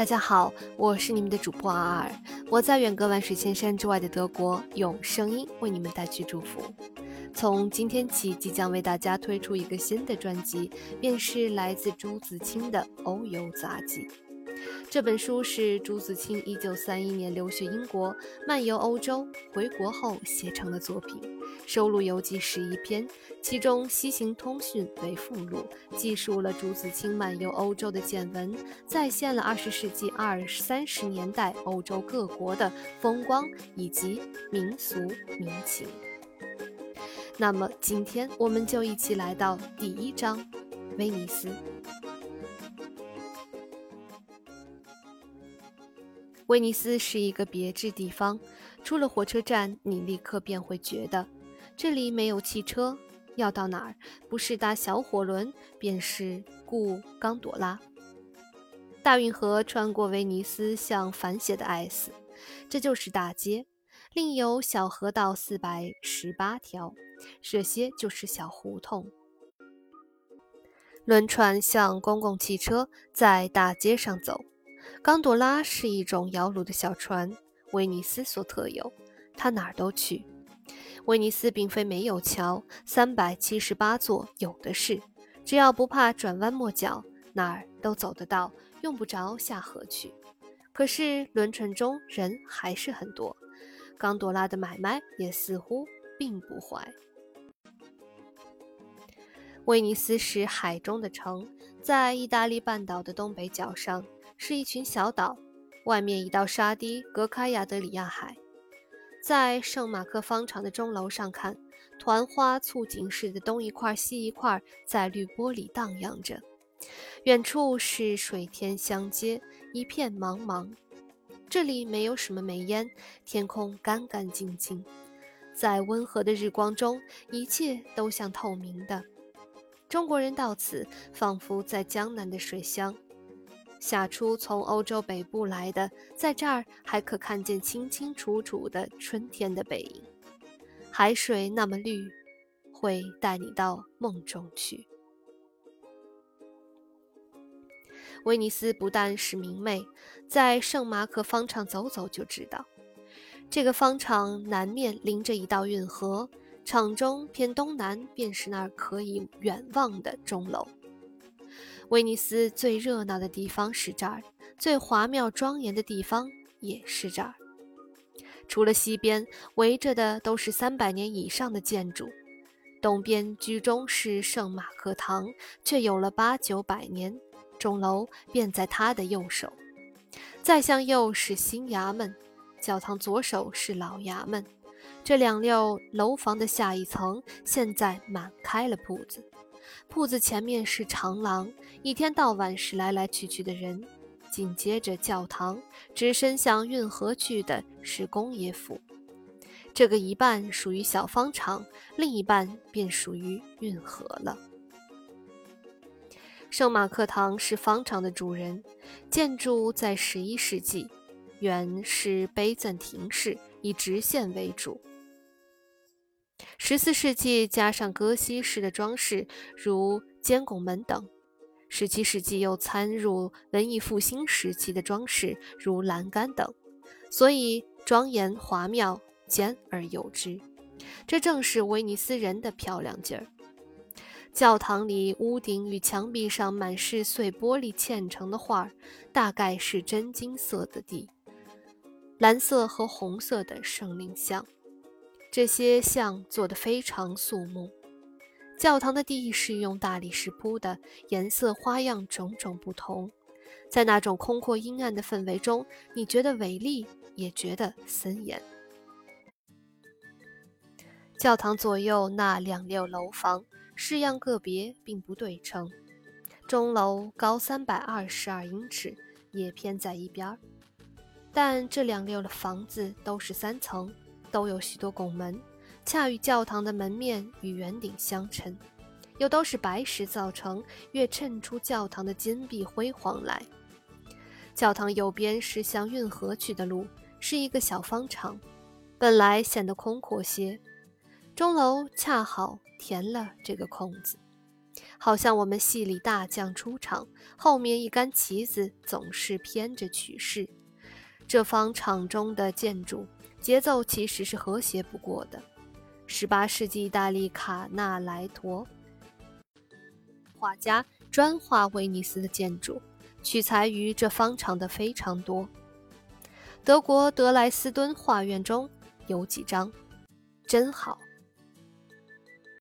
大家好，我是你们的主播阿尔，我在远隔万水千山之外的德国，用声音为你们带去祝福。从今天起，即将为大家推出一个新的专辑，便是来自朱自清的《欧游杂记》。这本书是朱自清1931年留学英国、漫游欧洲、回国后写成的作品，收录游记十一篇，其中《西行通讯》为附录，记述了朱自清漫游欧洲的见闻，再现了20世纪二三十年代欧洲各国的风光以及民俗民情。那么，今天我们就一起来到第一章，威尼斯。威尼斯是一个别致地方，出了火车站，你立刻便会觉得这里没有汽车，要到哪儿不是搭小火轮，便是雇冈朵拉。大运河穿过威尼斯，像反写的 S，这就是大街。另有小河道四百十八条，这些就是小胡同。轮船像公共汽车，在大街上走。冈朵拉是一种摇橹的小船，威尼斯所特有，它哪儿都去。威尼斯并非没有桥，三百七十八座有的是，只要不怕转弯抹角，哪儿都走得到，用不着下河去。可是轮船中人还是很多，冈朵拉的买卖也似乎并不坏。威尼斯是海中的城，在意大利半岛的东北角上。是一群小岛，外面一道沙堤隔开亚得里亚海。在圣马克方场的钟楼上看，团花簇锦似的东一块西一块，在绿波里荡漾着。远处是水天相接，一片茫茫。这里没有什么煤烟，天空干干净净，在温和的日光中，一切都像透明的。中国人到此，仿佛在江南的水乡。下出从欧洲北部来的，在这儿还可看见清清楚楚的春天的背影。海水那么绿，会带你到梦中去。威尼斯不但是明媚，在圣马可方场走走就知道，这个方场南面临着一道运河，场中偏东南便是那儿可以远望的钟楼。威尼斯最热闹的地方是这儿，最华妙庄严的地方也是这儿。除了西边围着的都是三百年以上的建筑，东边居中是圣马可堂，却有了八九百年，钟楼便在他的右手。再向右是新衙门，教堂左手是老衙门。这两溜楼房的下一层，现在满开了铺子。铺子前面是长廊，一天到晚是来来去去的人。紧接着教堂，直伸向运河去的是工业府。这个一半属于小方场，另一半便属于运河了。圣马克堂是方场的主人，建筑在十一世纪，原是碑赠亭式，以直线为主。十四世纪加上哥西式的装饰，如尖拱门等；十七世纪又参入文艺复兴时期的装饰，如栏杆等，所以庄严华妙，兼而有之。这正是威尼斯人的漂亮劲儿。教堂里屋顶与墙壁上满是碎玻璃嵌成的画，大概是真金色的地，蓝色和红色的圣灵像。这些像做得非常肃穆。教堂的地是用大理石铺的，颜色花样种种不同。在那种空阔阴暗的氛围中，你觉得伟丽，也觉得森严。教堂左右那两溜楼房式样个别，并不对称。钟楼高三百二十二英尺，也偏在一边儿。但这两溜的房子都是三层。都有许多拱门，恰与教堂的门面与圆顶相称，又都是白石造成，越衬出教堂的金碧辉煌来。教堂右边是向运河去的路，是一个小方场，本来显得空阔些，钟楼恰好填了这个空子。好像我们戏里大将出场，后面一杆旗子总是偏着曲式。这方场中的建筑节奏其实是和谐不过的。十八世纪意大利卡纳莱托画家专画威尼斯的建筑，取材于这方场的非常多。德国德莱斯敦画院中有几张，真好。